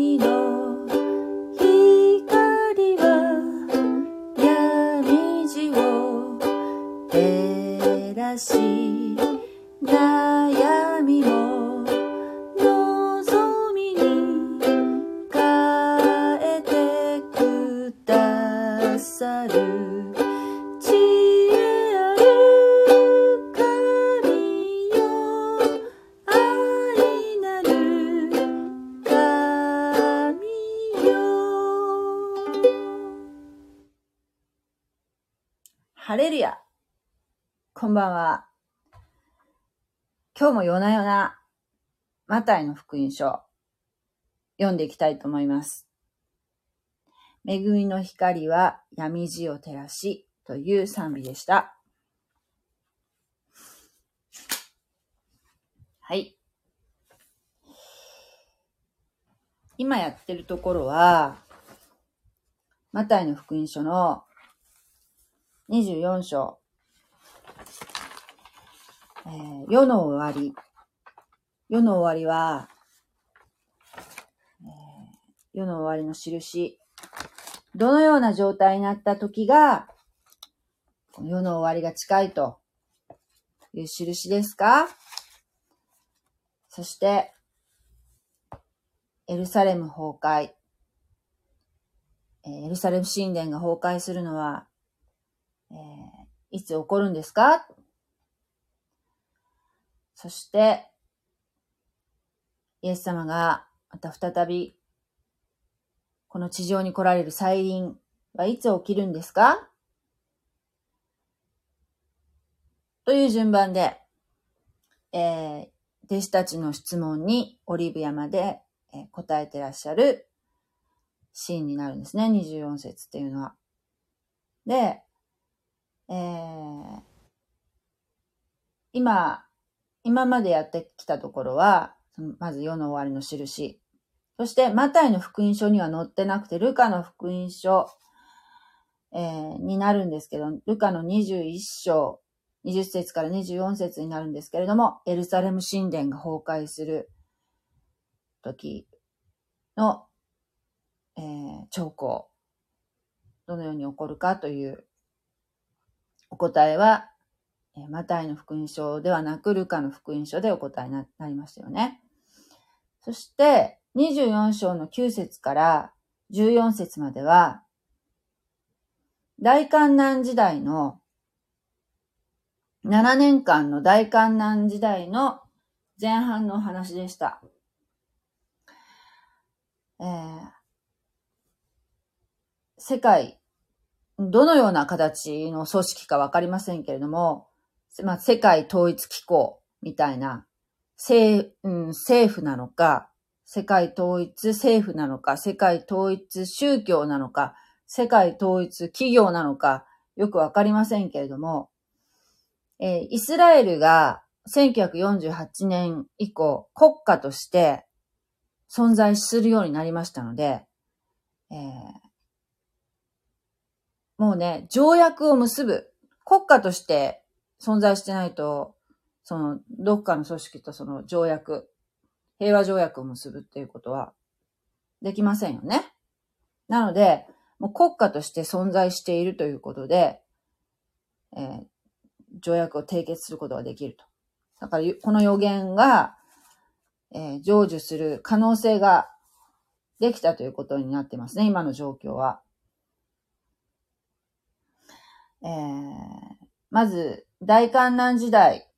闇の今日も夜な夜な、マタイの福音書、読んでいきたいと思います。恵みの光は闇路を照らしという賛美でした。はい。今やってるところは、マタイの福音書の24章、えー世の終わり。世の終わりは、えー世の終わりの印。どのような状態になった時が、世の終わりが近いという印ですか？そして、エルサレム崩壊。エルサレム神殿が崩壊するのは、えーいつ起こるんですか？そして、イエス様がまた再び、この地上に来られる再臨はいつ起きるんですか？という順番で、えー弟子たちの質問にオリーブ山で、えー答えてらっしゃるシーンになるんですね。24節っていうのは。で、えー今、今までやってきたところは、まず世の終わりの印。そして、マタイの福音書には載ってなくて、ルカの福音書、えーになるんですけど、ルカの21章、20節から24節になるんですけれども、エルサレム神殿が崩壊する時の、えー兆候。どのように起こるかというお答えは、えマタイの福音書ではなく、ルカの福音書でお答えにななりましたよね。そして、24章の9節から14節までは、大観難時代の、7年間の大観難時代の前半の話でした。えー世界、どのような形の組織かわかりませんけれども、まあ、世界統一機構みたいな、政,、うん、政府なのか、世界統一政府なのか、世界統一宗教なのか、世界統一企業なのか、よくわかりませんけれども、えーイスラエルが1948年以降国家として存在するようになりましたので、えーもうね、条約を結ぶ。国家として存在してないと、その、どっかの組織とその条約、平和条約を結ぶっていうことはできませんよね。なので、もう国家として存在しているということで、えー条約を締結することができると。だから、この予言が、えー成就する可能性ができたということになってますね、今の状況は。えーまず、大観難時代、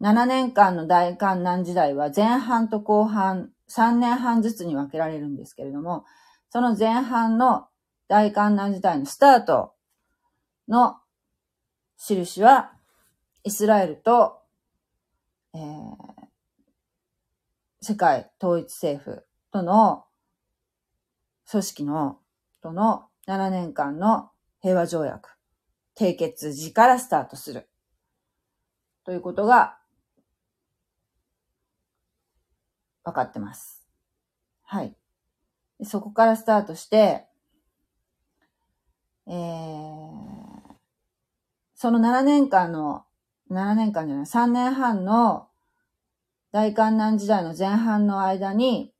7年間の大観難時代は前半と後半、3年半ずつに分けられるんですけれども、その前半の大観難時代のスタートの印は、イスラエルと、えー世界統一政府との組織の、との7年間の平和条約、締結時からスタートする。ということが、分かってます。はい。そこからスタートして、えー、その7年間の、7年間じゃない、3年半の大観難時代の前半の間に、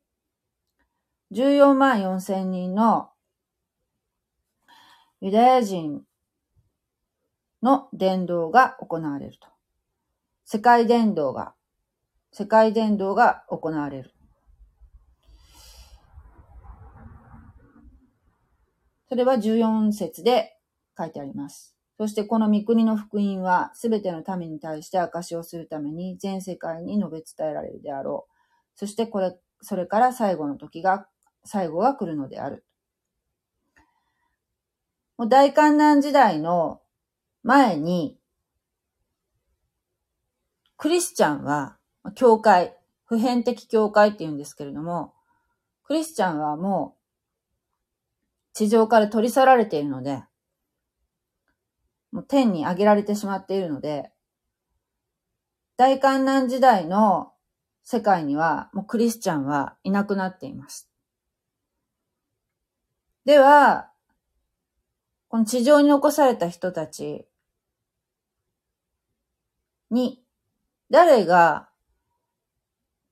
14万4千人のユダヤ人の伝道が行われると。世界伝道が、世界伝道が行われる。それは14節で書いてあります。そしてこの御国の福音はすべての民に対して証をするために全世界に述べ伝えられるであろう。そしてこれ、それから最後の時が、最後が来るのである。もう大観難時代の前に、クリスチャンは、教会、普遍的教会って言うんですけれども、クリスチャンはもう地上から取り去られているので、もう天に上げられてしまっているので、大観難時代の世界にはもうクリスチャンはいなくなっています。では、この地上に残された人たちに、誰が、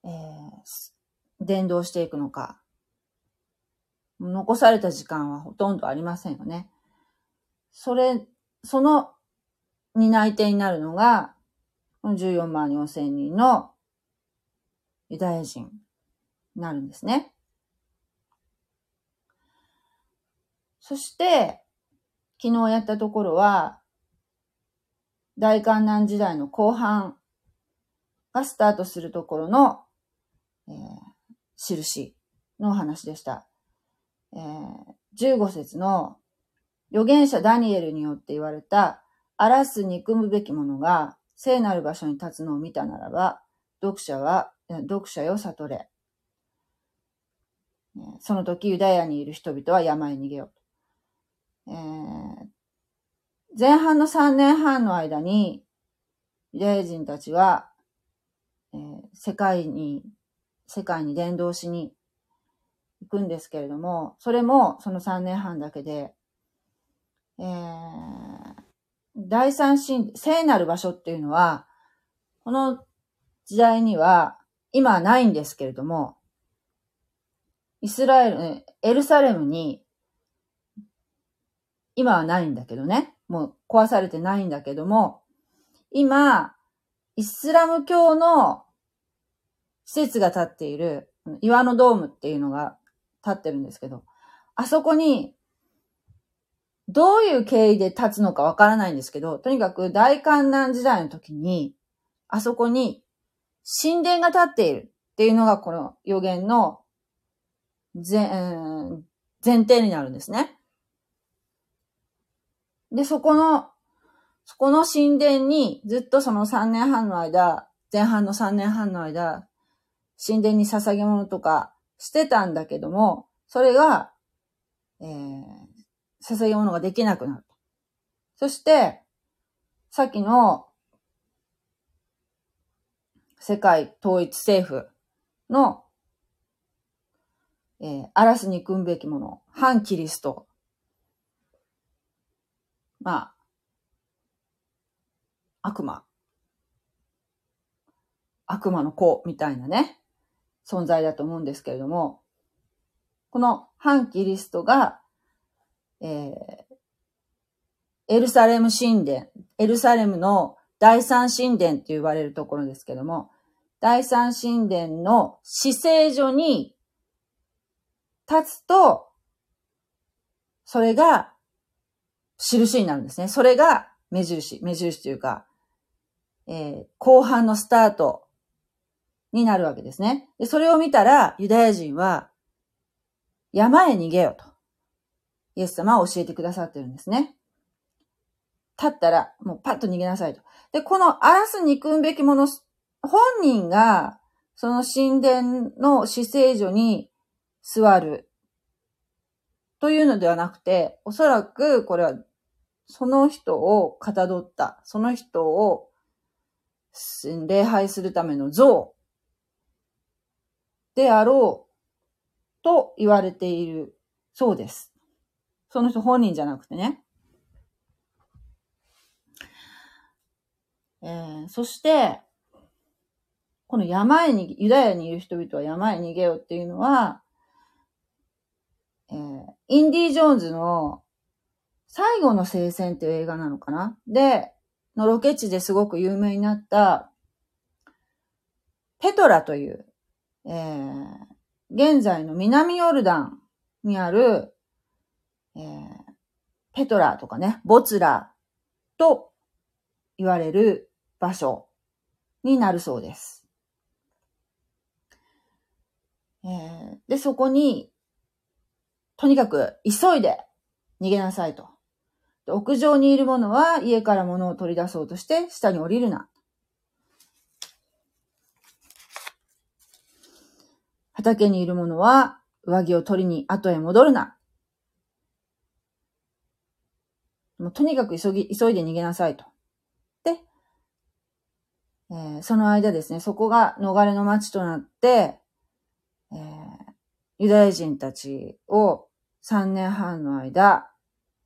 えー、伝道していくのか。残された時間はほとんどありませんよね。それ、その担い手になるのが、この14万4千人のユダヤ人になるんですね。そして、昨日やったところは、大観難時代の後半がスタートするところの、えー、印のお話でした。えー、15節の預言者ダニエルによって言われた、荒らす憎むべき者が聖なる場所に立つのを見たならば、読者は、読者よ悟れ。その時ユダヤにいる人々は山へ逃げよう。えー、前半の3年半の間に、ユダヤ人たちは、えー、世界に、世界に伝道しに行くんですけれども、それもその3年半だけで、えー、第三神、聖なる場所っていうのは、この時代には今はないんですけれども、イスラエル、エルサレムに今はないんだけどね。もう壊されてないんだけども、今、イスラム教の施設が建っている岩のドームっていうのが立ってるんですけど、あそこに、どういう経緯で立つのかわからないんですけど、とにかく大観難時代の時に、あそこに神殿が立っているっていうのがこの予言の前前提になるんですね。で、そこの、そこの神殿にずっとその3年半の間、前半の3年半の間、神殿に捧げ物とかしてたんだけども、それが、えー、捧げ物ができなくなる。そして、さっきの世界統一政府の、えー、荒らすに組むべきもの、反キリスト。まあ、悪魔。悪魔の子みたいなね。存在だと思うんですけれども、この反キリストが、えー、エルサレム神殿、エルサレムの第三神殿って言われるところですけども、第三神殿の死聖所に立つと、それが印になるんですね。それが目印、目印というか、えー、後半のスタートになるわけですね。で、それを見たら、ユダヤ人は、山へ逃げよと。イエス様は教えてくださってるんですね。立ったら、もうパッと逃げなさいと。で、この荒らす憎むべきもの、本人が、その神殿の死聖所に座る。というのではなくて、おそらくこれは、その人をかたどった、その人を礼拝するための像であろうと言われているそうです。その人本人じゃなくてね。えー、そして、この山へに、ユダヤにいる人々は山へ逃げようっていうのは、えー、インディ・ジョーンズの最後の聖戦っていう映画なのかな？で、のロケ地ですごく有名になった、ペトラという、えー、現在の南ヨルダンにある、えー、ペトラとかね、ボツラと言われる場所になるそうです。えー、で、そこに、とにかく急いで逃げなさいと。屋上にいる者は家から物を取り出そうとして下に降りるな。畑にいる者は上着を取りに後へ戻るな。もうとにかく急ぎ、急いで逃げなさいと。で、えー、その間ですね、そこが逃れの町となって、えー、ユダヤ人たちを3年半の間、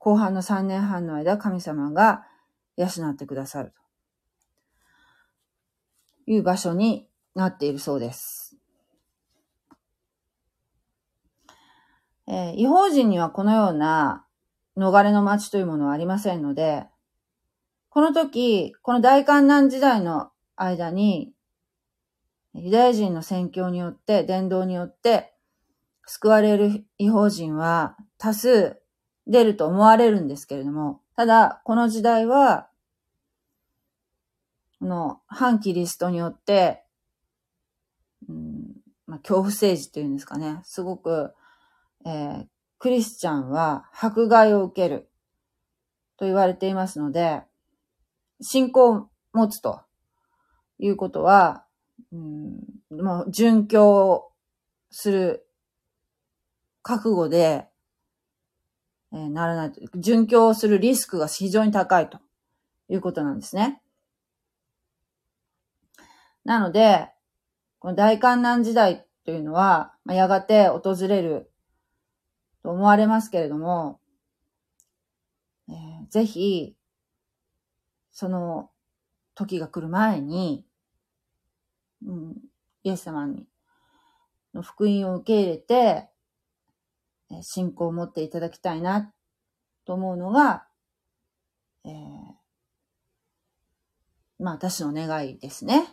後半の3年半の間、神様が養ってくださるという場所になっているそうです。えー、違法人にはこのような逃れの町というものはありませんので、この時、この大観難時代の間に、ユダヤ人の宣教によって、伝道によって、救われる違法人は多数出ると思われるんですけれども、ただ、この時代は、この反キリストによって、うんまあ、恐怖政治というんですかね、すごく、えー、クリスチャンは迫害を受けると言われていますので、信仰を持つということは、うん、もう殉教する覚悟でえ、ならないと、殉教するリスクが非常に高いということなんですね。なので、この大観難時代というのは、まあ、やがて訪れると思われますけれども、えー、ぜひ、その時が来る前に、うん、イエス様にの福音を受け入れて、信仰を持っていただきたいなと思うのが、えー、まあ私の願いですね。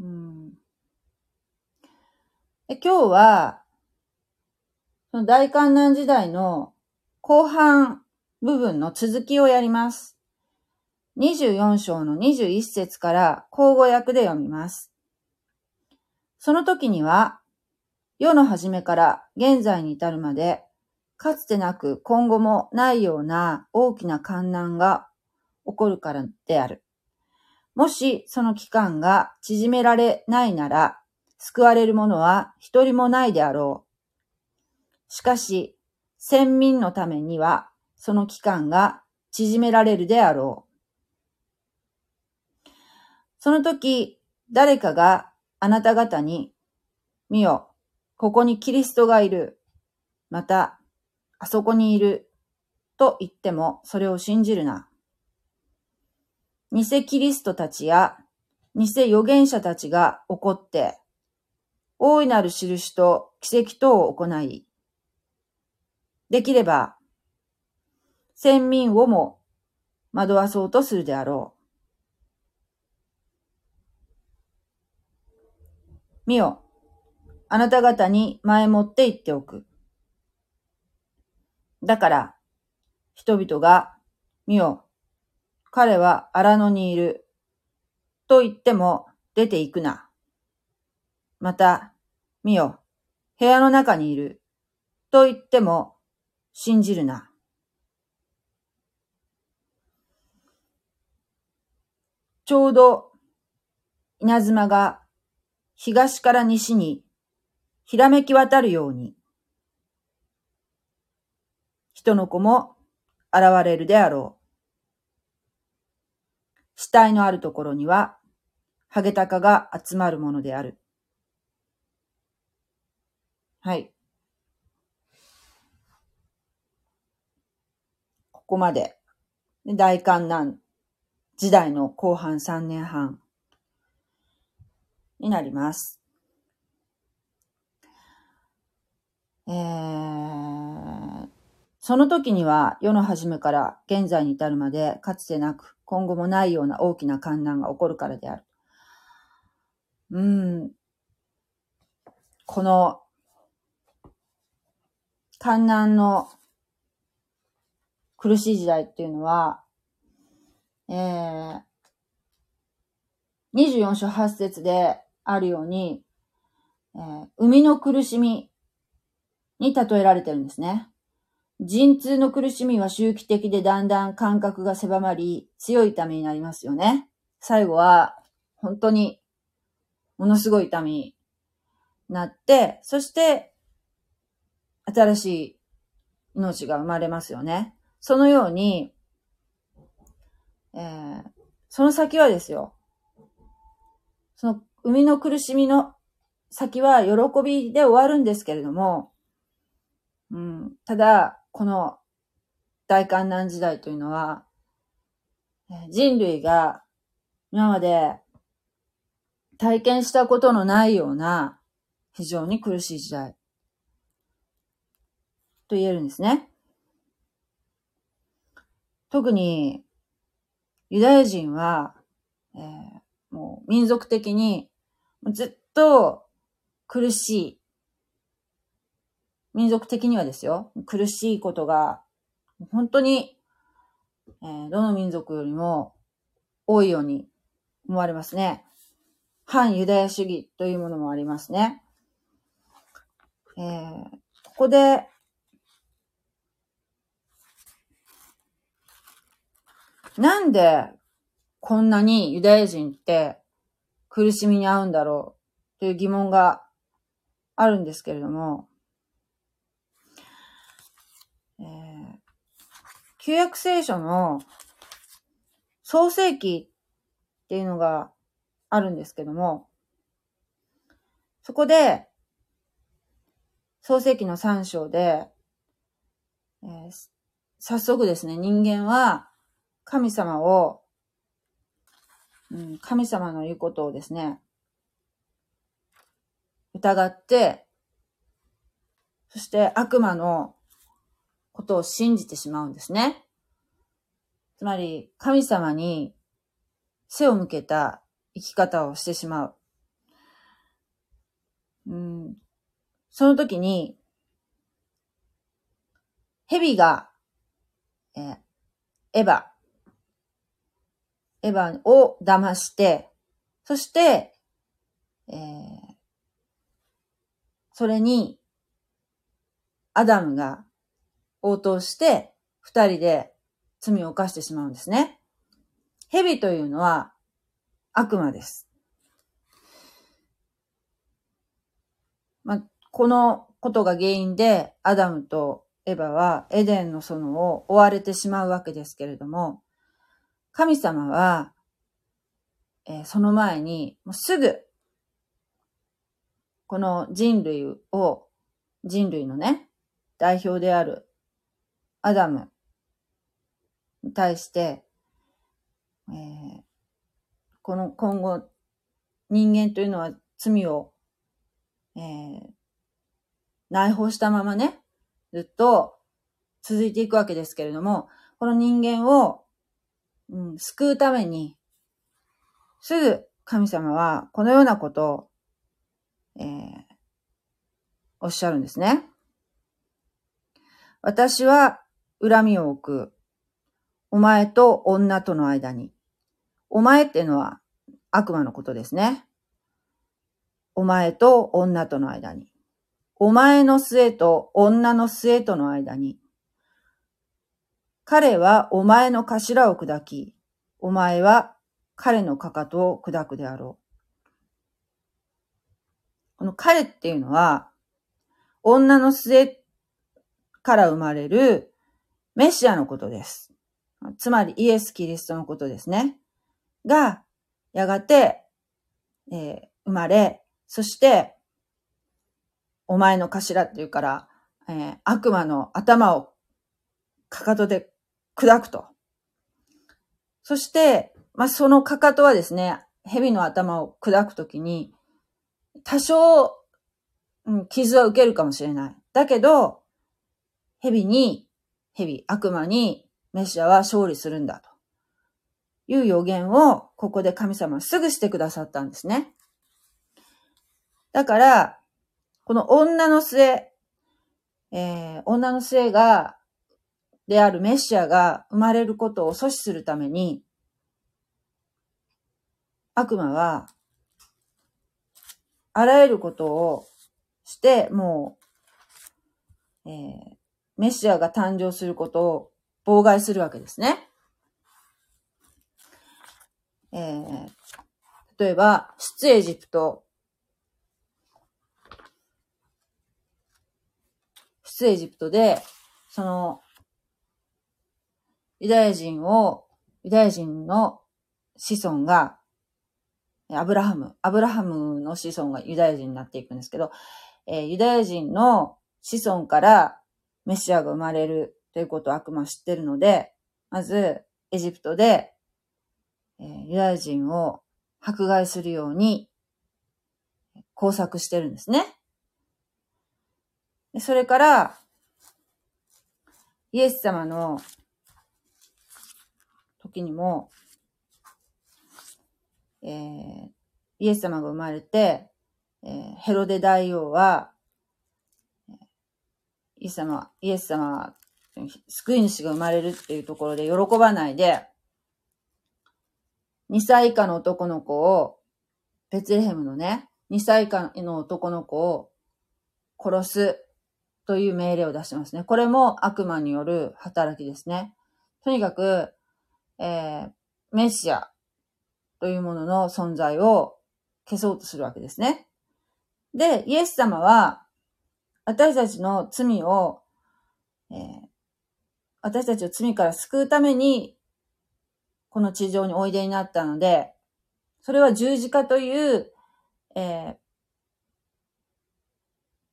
うん、で今日は、その大観難時代の後半部分の続きをやります。24章の21節から交互訳で読みます。その時には、世の初めから現在に至るまで、かつてなく今後もないような大きな観難が起こるからである。もしその期間が縮められないなら、救われる者は一人もないであろう。しかし、先民のためには、その期間が縮められるであろう。その時、誰かがあなた方に、見よ、ここにキリストがいる。また、あそこにいる。と言っても、それを信じるな。偽キリストたちや、偽預言者たちが起こって、大いなる印と奇跡等を行い、できれば、先民をも惑わそうとするであろう。見よ、あなた方に前もって言っておく。だから、人々が、見よ、彼は荒野にいる、と言っても出て行くな。また、見よ、部屋の中にいる、と言っても信じるな。ちょうど稲妻が東から西にひらめき渡るように、人の子も現れるであろう。死体のあるところには、ハゲタカが集まるものである。はい。ここまで。大観難時代の後半3年半になります。えー、その時には世の初めから現在に至るまでかつてなく今後もないような大きな観難が起こるからである。うん。この観難の苦しい時代っていうのは、えー、24章8節であるように、えー、生みの苦しみに例えられてるんですね。陣痛の苦しみは周期的でだんだん感覚が狭まり、強い痛みになりますよね。最後は、本当に、ものすごい痛みになって、そして、新しい命が生まれますよね。そのように、えー、その先はですよ。その、生みの苦しみの先は喜びで終わるんですけれども、うん、ただ、この大観難時代というのは、人類が今まで体験したことのないような非常に苦しい時代と言えるんですね。特にユダヤ人は、えー、もう民族的にずっと苦しい民族的にはですよ、苦しいことが、本当に、えー、どの民族よりも多いように思われますね。反ユダヤ主義というものもありますね。えー、ここで、なんでこんなにユダヤ人って苦しみに遭うんだろうという疑問があるんですけれども、えー、旧約聖書の創世記っていうのがあるんですけども、そこで、創世記の3章で、えー、早速ですね、人間は神様を、うん、神様の言うことをですね、疑って、そして悪魔のことを信じてしまうんですね。つまり、神様に背を向けた生き方をしてしまう。うん、その時に、蛇が、えー、エヴァ、エヴァを騙して、そして、えー、それに、アダムが応答して、二人で罪を犯してしまうんですね。蛇というのは悪魔です。まあ、このことが原因で、アダムとエヴァはエデンの園を追われてしまうわけですけれども、神様は、えー、その前に、もうすぐ、この人類を、人類のね、代表であるアダムに対して、えー、この今後、人間というのは罪を、えー、内包したままね、ずっと続いていくわけですけれども、この人間を、うん、救うために、すぐ神様はこのようなことを、えー、おっしゃるんですね。私は恨みを置く。お前と女との間に。お前っていうのは悪魔のことですね。お前と女との間に。お前の末と女の末との間に。彼はお前の頭を砕き、お前は彼のかかとを砕くであろう。この彼っていうのは、女の末から生まれるメシアのことです。つまりイエス・キリストのことですね。が、やがて、えー、生まれ、そして、お前の頭っていうから、えー、悪魔の頭をかかとで砕くと。そして、まあ、そのかかとはですね、蛇の頭を砕くときに、多少、うん、傷は受けるかもしれない。だけど、蛇に、蛇、悪魔にメシアは勝利するんだという予言をここで神様すぐしてくださったんですね。だから、この女の末、えー、女の末が、であるメシアが生まれることを阻止するために、悪魔は、あらゆることをして、もう、えー、メシアが誕生することを妨害するわけですね。えー、例えば、出エジプト。出エジプトで、その、ユダヤ人を、ユダヤ人の子孫が、アブラハム、アブラハムの子孫がユダヤ人になっていくんですけど、えー、ユダヤ人の子孫からメシアが生まれるということを悪魔知ってるので、まず、エジプトで、えー、ユダヤ人を迫害するように工作してるんですね。それから、イエス様の時にも、えー、イエス様が生まれて、えー、ヘロデ大王は、イエス様、イエス様は、救い主が生まれるっていうところで喜ばないで、2歳以下の男の子を、ベツレヘムのね、2歳以下の男の子を殺すという命令を出しますね。これも悪魔による働きですね。とにかく、えー、メシアというものの存在を消そうとするわけですね。で、イエス様は、私たちの罪を、えー、私たちを罪から救うためにこの地上においでになったので、それは十字架という、えー、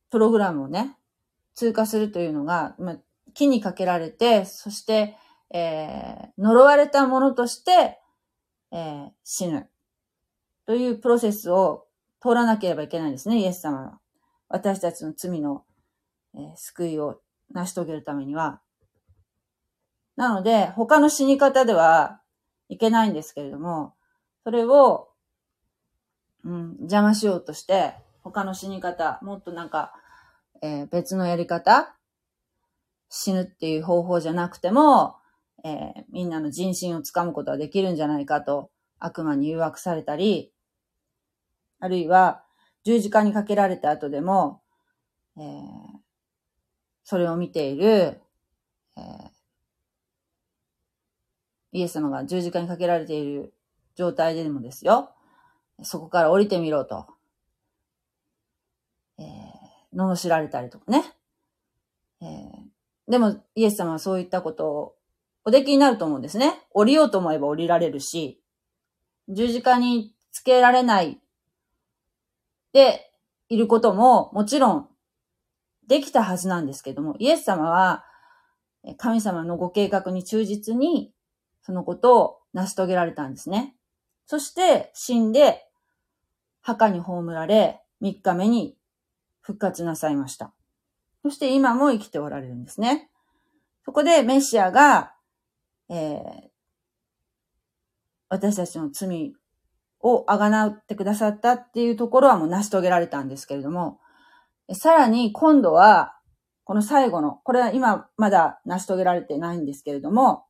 プログラムをね、通過するというのが、ま、木にかけられて、そして、えー、呪われたものとして、えー、死ぬ。というプロセスを通らなければいけないんですね、イエス様は。私たちの罪の、えー、救いを成し遂げるためには。なので、他の死に方では、いけないんですけれども、それを、うん、邪魔しようとして、他の死に方、もっとなんか、えー、別のやり方死ぬっていう方法じゃなくても、えー、みんなの人心をつかむことはできるんじゃないかと悪魔に誘惑されたり、あるいは十字架にかけられた後でも、えー、それを見ている、えー、イエス様が十字架にかけられている状態でもですよ、そこから降りてみろと、えー、罵られたりとかね。えー、でも、イエス様はそういったことをおできになると思うんですね。降りようと思えば降りられるし、十字架につけられないでいることももちろんできたはずなんですけども、イエス様は神様のご計画に忠実にそのことを成し遂げられたんですね。そして死んで墓に葬られ3日目に復活なさいました。そして今も生きておられるんですね。そこでメシアが、えー、私たちの罪をあがなってくださったっていうところはもう成し遂げられたんですけれども、さらに今度は、この最後の、これは今まだ成し遂げられてないんですけれども、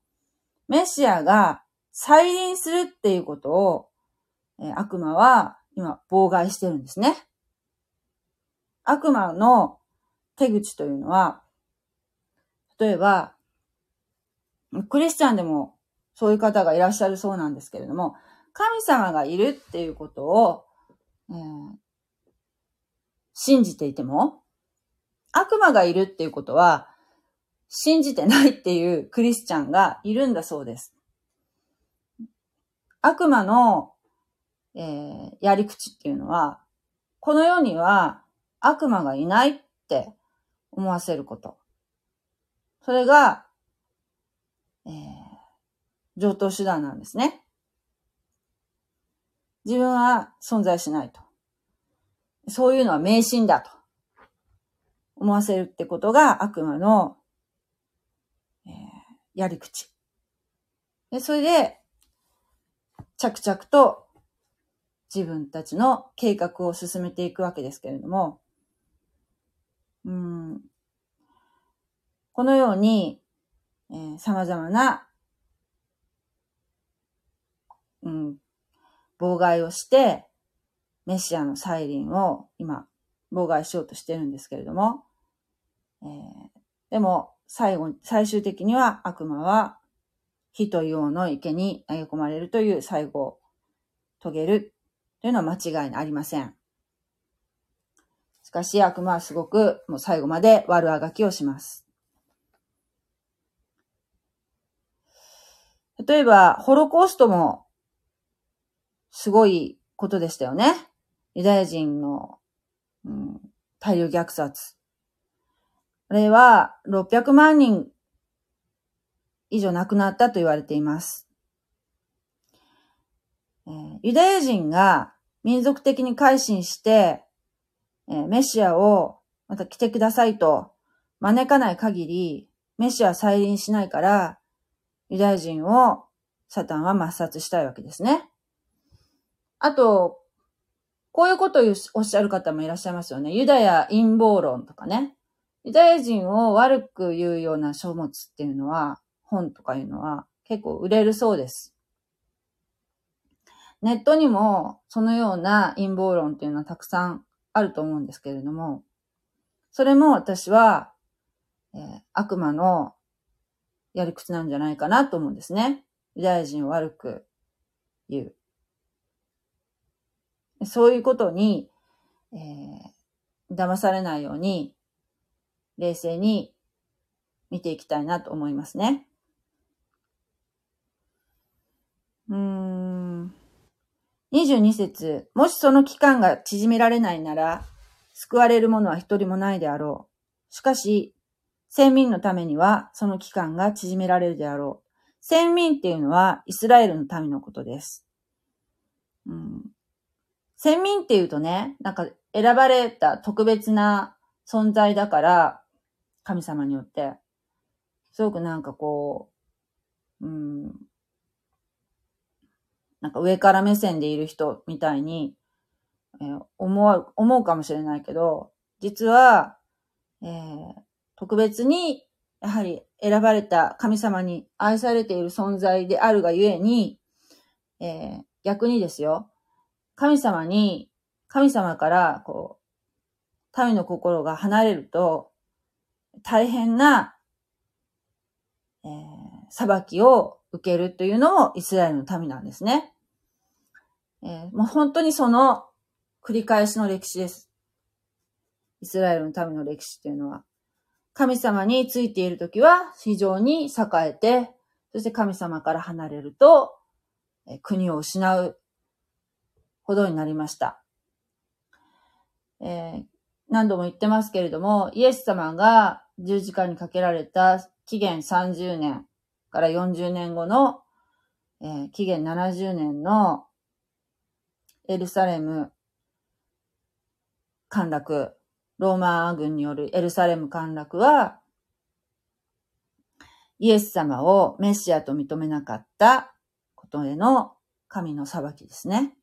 メシアが再臨するっていうことを、え悪魔は今妨害してるんですね。悪魔の手口というのは、例えば、クリスチャンでもそういう方がいらっしゃるそうなんですけれども、神様がいるっていうことを、えー、信じていても、悪魔がいるっていうことは、信じてないっていうクリスチャンがいるんだそうです。悪魔の、えー、やり口っていうのは、この世には悪魔がいないって思わせること。それが、えー、上等手段なんですね。自分は存在しないと。そういうのは迷信だと思わせるってことが悪魔の、えー、やり口。で、それで、着々と自分たちの計画を進めていくわけですけれども、うん、このように、えー、様々な、うん、妨害をして、メシアの再臨を今、妨害しようとしてるんですけれども、えー、でも、最後、最終的には悪魔は火と硫黄の池に投げ込まれるという最後を遂げるというのは間違いありません。しかし悪魔はすごくもう最後まで悪あがきをします。例えば、ホロコーストもすごいことでしたよね。ユダヤ人の、うん、大量虐殺。あれは600万人以上亡くなったと言われています。ユダヤ人が民族的に改心して、えー、メシアをまた来てくださいと招かない限り、メシア再臨しないから、ユダヤ人をサタンは抹殺したいわけですね。あと、こういうことをおっしゃる方もいらっしゃいますよね。ユダヤ陰謀論とかね。ユダヤ人を悪く言うような書物っていうのは、本とかいうのは結構売れるそうです。ネットにもそのような陰謀論っていうのはたくさんあると思うんですけれども、それも私は、えー、悪魔のやり口なんじゃないかなと思うんですね。ユダヤ人を悪く言う。そういうことに、えー、騙されないように、冷静に見ていきたいなと思いますね。うーん。22節もしその期間が縮められないなら、救われる者は一人もないであろう。しかし、先民のためにはその期間が縮められるであろう。先民っていうのはイスラエルの民のことです。うん、先民っていうとね、なんか選ばれた特別な存在だから、神様によって、すごくなんかこう、うん、なんか上から目線でいる人みたいに、えー、思う、思うかもしれないけど、実は、えー、特別に、やはり選ばれた神様に愛されている存在であるがゆえに、えー、逆にですよ、神様に、神様から、こう、民の心が離れると、大変な、えー、裁きを受けるというのもイスラエルの民なんですね。えー、もう本当にその繰り返しの歴史です。イスラエルの民の歴史っていうのは。神様についているときは非常に栄えて、そして神様から離れると、えー、国を失うほどになりました。えー、何度も言ってますけれども、イエス様が十字架にかけられた紀元30年から40年後の、えー、紀元70年のエルサレム陥落、ローマ軍によるエルサレム陥落は、イエス様をメシアと認めなかったことへの神の裁きですね。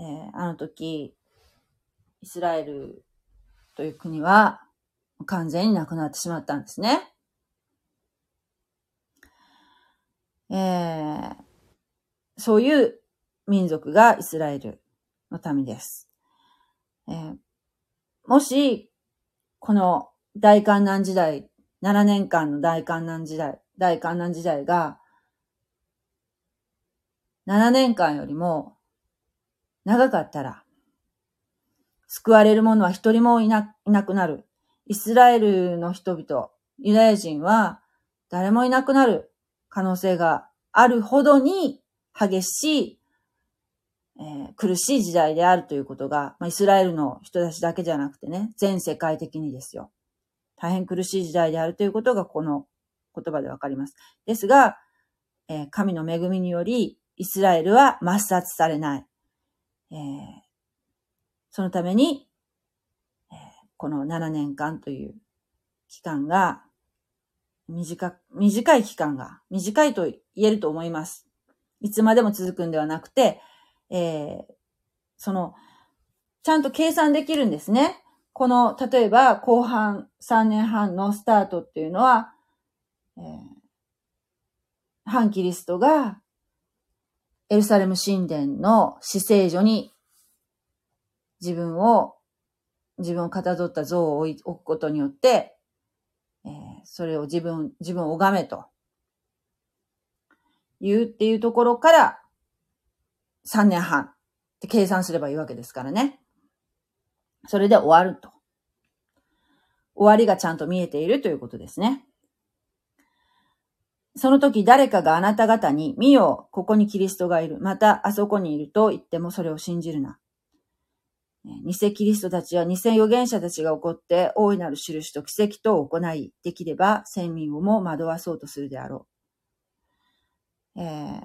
えー、あの時、イスラエルという国は完全になくなってしまったんですね。えー、そういう民族がイスラエルの民です。えー、もし、この大観難時代、7年間の大観難時代、大観難時代が、7年間よりも長かったら、救われる者は一人もいないなくなる。イスラエルの人々、ユダヤ人は誰もいなくなる可能性があるほどに激しい、えー、苦しい時代であるということが、まあ、イスラエルの人たちだけじゃなくてね、全世界的にですよ。大変苦しい時代であるということがこの言葉でわかります。ですが、えー、神の恵みにより、イスラエルは抹殺されない。えー、そのために、えー、この7年間という期間が、短、短い期間が、短いと言えると思います。いつまでも続くんではなくて、えー、その、ちゃんと計算できるんですね。この、例えば、後半3年半のスタートっていうのは、えー、反キリストがエルサレム神殿の死聖所に自分を、自分をかたどった像を置くことによって、えー、それを自分、自分を拝めと言うっていうところから3年半って計算すればいいわけですからね。それで終わると。終わりがちゃんと見えているということですね。その時誰かがあなた方に、見よ、ここにキリストがいる。また、あそこにいると言ってもそれを信じるな。偽キリストたちや偽預言者たちが起こって、大いなる印と奇跡と行い、できれば、先民をも惑わそうとするであろう。えー、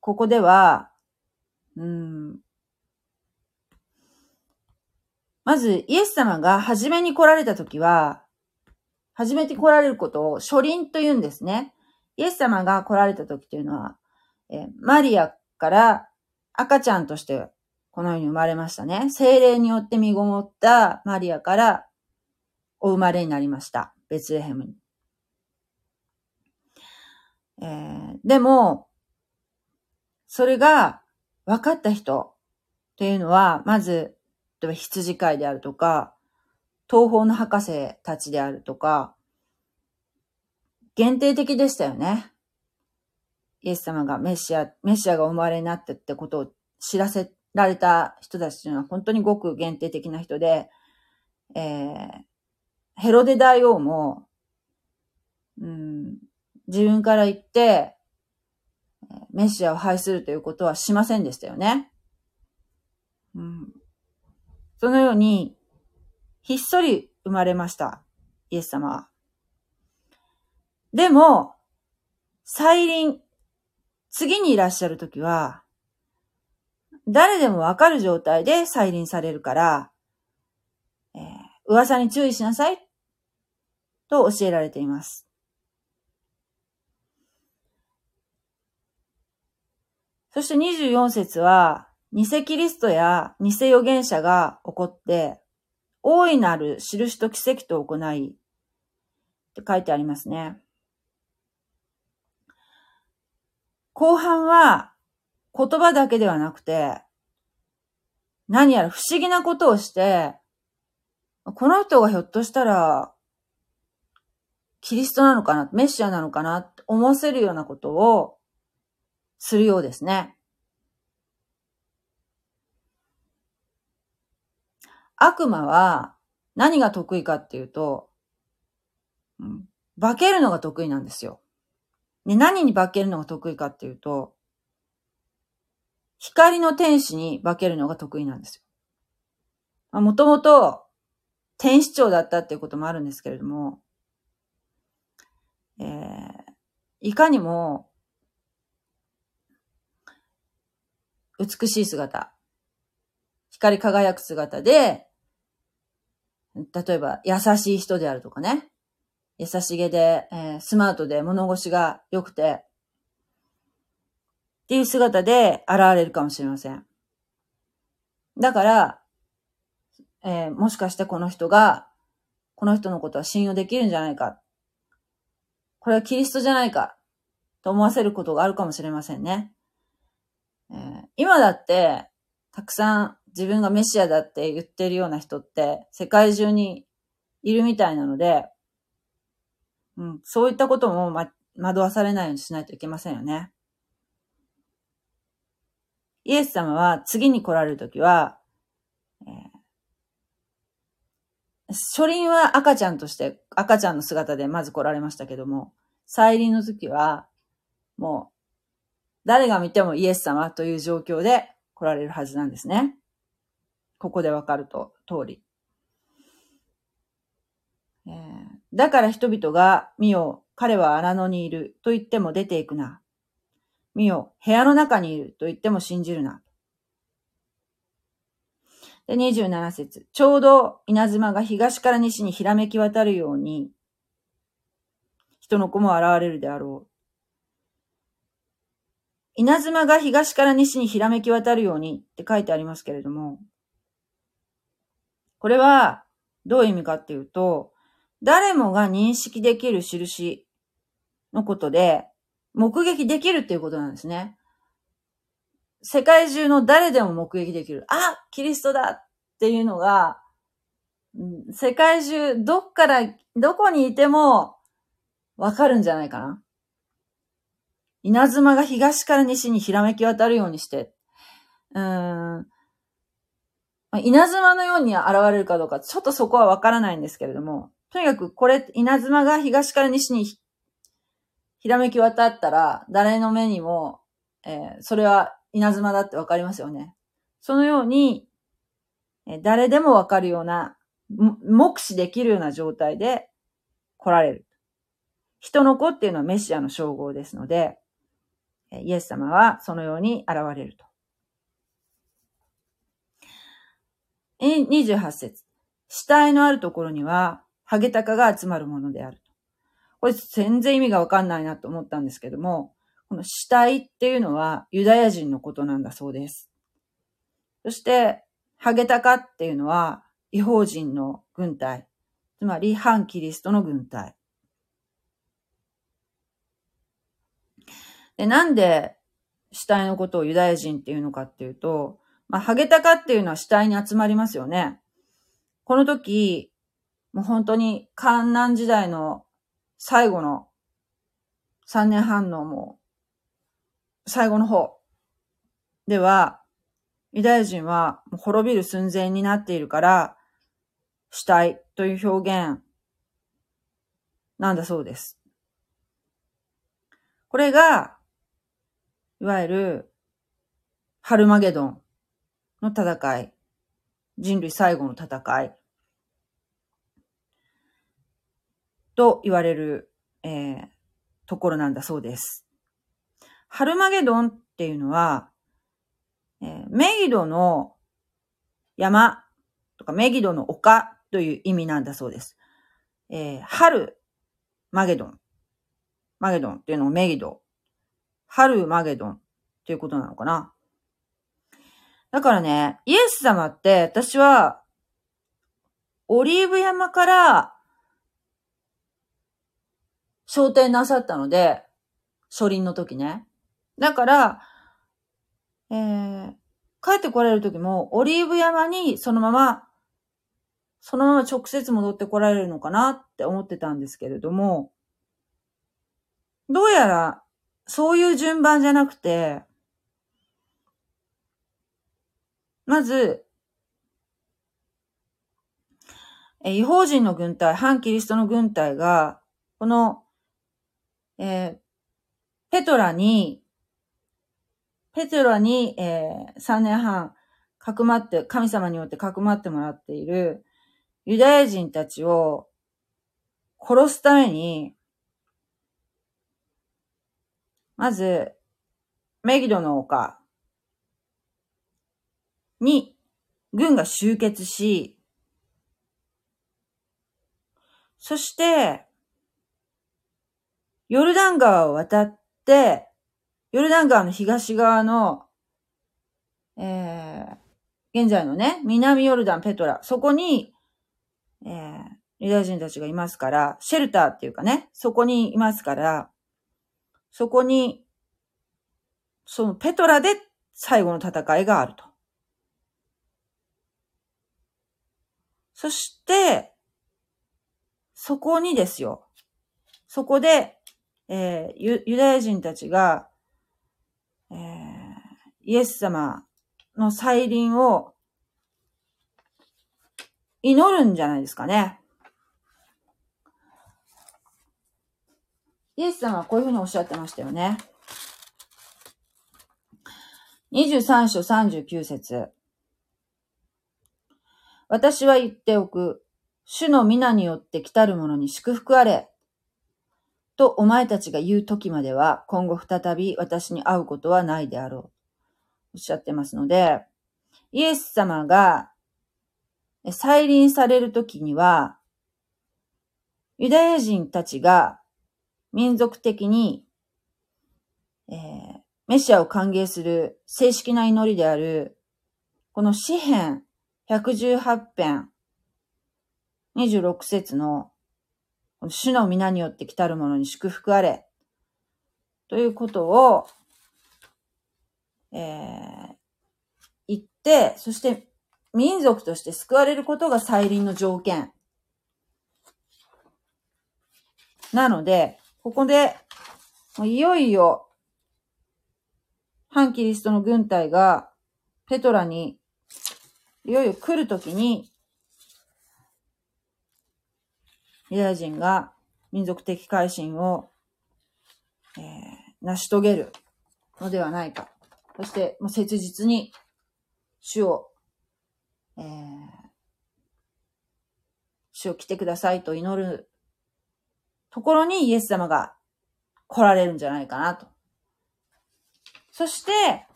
ここでは、うん、まず、イエス様が初めに来られた時は、初めて来られることを初臨と言うんですね。イエス様が来られた時というのは、えマリアから赤ちゃんとしてこのように生まれましたね。精霊によって身ごもったマリアからお生まれになりました。ベツレヘムに。えー、でも、それが分かった人というのは、まず、例えば羊飼いであるとか、東方の博士たちであるとか、限定的でしたよね。イエス様がメシア、メシアがお生まれになったってことを知らせられた人たちというのは本当にごく限定的な人で、えー、ヘロデ大王も、うん、自分から言って、メシアを拝するということはしませんでしたよね。うん、そのように、ひっそり生まれました。イエス様は。でも、再臨、次にいらっしゃるときは、誰でもわかる状態で再臨されるから、えー、噂に注意しなさい、と教えられています。そして24節は、偽キリストや偽預言者が起こって、大いなる印と奇跡と行い、って書いてありますね。後半は言葉だけではなくて、何やら不思議なことをして、この人がひょっとしたら、キリストなのかな、メシアなのかなって思わせるようなことをするようですね。悪魔は何が得意かっていうと、化けるのが得意なんですよ。で、何に化けるのが得意かっていうと、光の天使に化けるのが得意なんですよ。もともと天使長だったっていうこともあるんですけれども、えー、いかにも美しい姿、光り輝く姿で、例えば優しい人であるとかね、優しげで、えー、スマートで物腰が良くて、っていう姿で現れるかもしれません。だから、えー、もしかしてこの人が、この人のことは信用できるんじゃないか。これはキリストじゃないか。と思わせることがあるかもしれませんね。えー、今だって、たくさん自分がメシアだって言ってるような人って世界中にいるみたいなので、うん、そういったことも、ま、惑わされないようにしないといけませんよね。イエス様は次に来られるときは、えー、初臨は赤ちゃんとして、赤ちゃんの姿でまず来られましたけども、再臨の時は、もう、誰が見てもイエス様という状況で来られるはずなんですね。ここでわかると、通り。えーだから人々が、見よ、彼は荒野にいると言っても出ていくな。見よ、部屋の中にいると言っても信じるな。で、27節ちょうど稲妻が東から西にひらめき渡るように、人の子も現れるであろう。稲妻が東から西にひらめき渡るようにって書いてありますけれども、これはどういう意味かっていうと、誰もが認識できる印のことで、目撃できるっていうことなんですね。世界中の誰でも目撃できる。あキリストだっていうのが、世界中どっから、どこにいてもわかるんじゃないかな。稲妻が東から西にひらめき渡るようにして、うん、稲妻のように現れるかどうか、ちょっとそこはわからないんですけれども、とにかくこれ、稲妻が東から西にひらめき渡ったら、誰の目にも、えー、それは稲妻だってわかりますよね。そのように、えー、誰でもわかるような、目視できるような状態で来られる。人の子っていうのはメシアの称号ですので、イエス様はそのように現れると。28節死体のあるところには、ハゲタカが集まるものである。これ全然意味がわかんないなと思ったんですけども、この死体っていうのはユダヤ人のことなんだそうです。そして、ハゲタカっていうのは違法人の軍隊、つまり反キリストの軍隊。で、なんで死体のことをユダヤ人っていうのかっていうと、まあ、ハゲタカっていうのは死体に集まりますよね。この時、もう本当に観南時代の最後の3年半のもう最後の方では、ユダヤ人は滅びる寸前になっているから、死体という表現なんだそうです。これが、いわゆる、ハルマゲドンの戦い、人類最後の戦い、と言われる、えー、ところなんだそうです。ハルマゲドンっていうのは、えー、メギドの山とかメギドの丘という意味なんだそうです。えー、春マゲドン。マゲドンっていうのをメギド。春マゲドンっていうことなのかな。だからね、イエス様って私は、オリーブ山から昇天なさったので、初臨の時ね。だから、えー、帰ってこられる時も、オリーブ山にそのまま、そのまま直接戻ってこられるのかなって思ってたんですけれども、どうやら、そういう順番じゃなくて、まず、え違法人の軍隊、反キリストの軍隊が、この、えー、ペトラに、ペトラに、えー、3年半、かくまって、神様によってかくまってもらっているユダヤ人たちを殺すために、まず、メギドの丘に軍が集結し、そして、ヨルダン川を渡って、ヨルダン川の東側の、えー、現在のね、南ヨルダン、ペトラ、そこに、えー、ユダヤ人たちがいますから、シェルターっていうかね、そこにいますから、そこに、そのペトラで最後の戦いがあると。そして、そこにですよ。そこで、えー、ユユダヤ人たちが、えー、イエス様の再臨を祈るんじゃないですかね。イエス様はこういうふうにおっしゃってましたよね。23章39節私は言っておく。主の皆によって来たる者に祝福あれ。とお前たちが言う時までは、今後再び私に会うことはないであろう。おっしゃってますので、イエス様が再臨されるときには、ユダヤ人たちが民族的に、えー、メシアを歓迎する正式な祈りである、この詩篇118編26節の主の皆によって来たる者に祝福あれということを、えー、言って、そして民族として救われることが再臨の条件。なので、ここで、いよいよ、反キリストの軍隊がペトラに、いよいよ来るときに、ユダヤ人が民族的改心を、えー、成し遂げるのではないか。そして、もう切実に主を、えー、主を来てくださいと祈るところにイエス様が来られるんじゃないかなと。そして、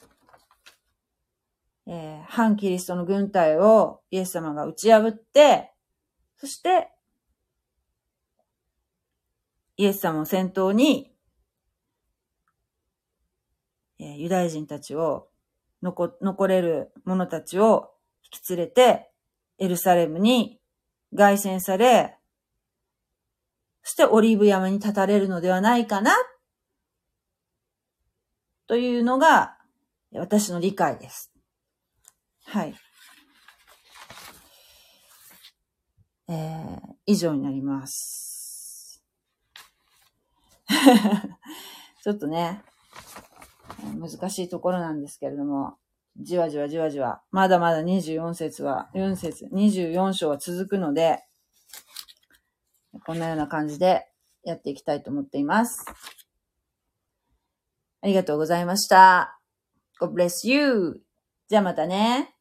えー、反キリストの軍隊をイエス様が打ち破って、そして、イエス様を先頭に、えー、ユダヤ人たちを残、残れる者たちを引き連れて、エルサレムに凱旋され、そしてオリーブ山に立たれるのではないかな、というのが私の理解です。はい。えー、以上になります。ちょっとね、難しいところなんですけれども、じわじわじわじわ、まだまだ24節は、4節、24章は続くので、こんなような感じでやっていきたいと思っています。ありがとうございました。God bless you! じゃあまたね。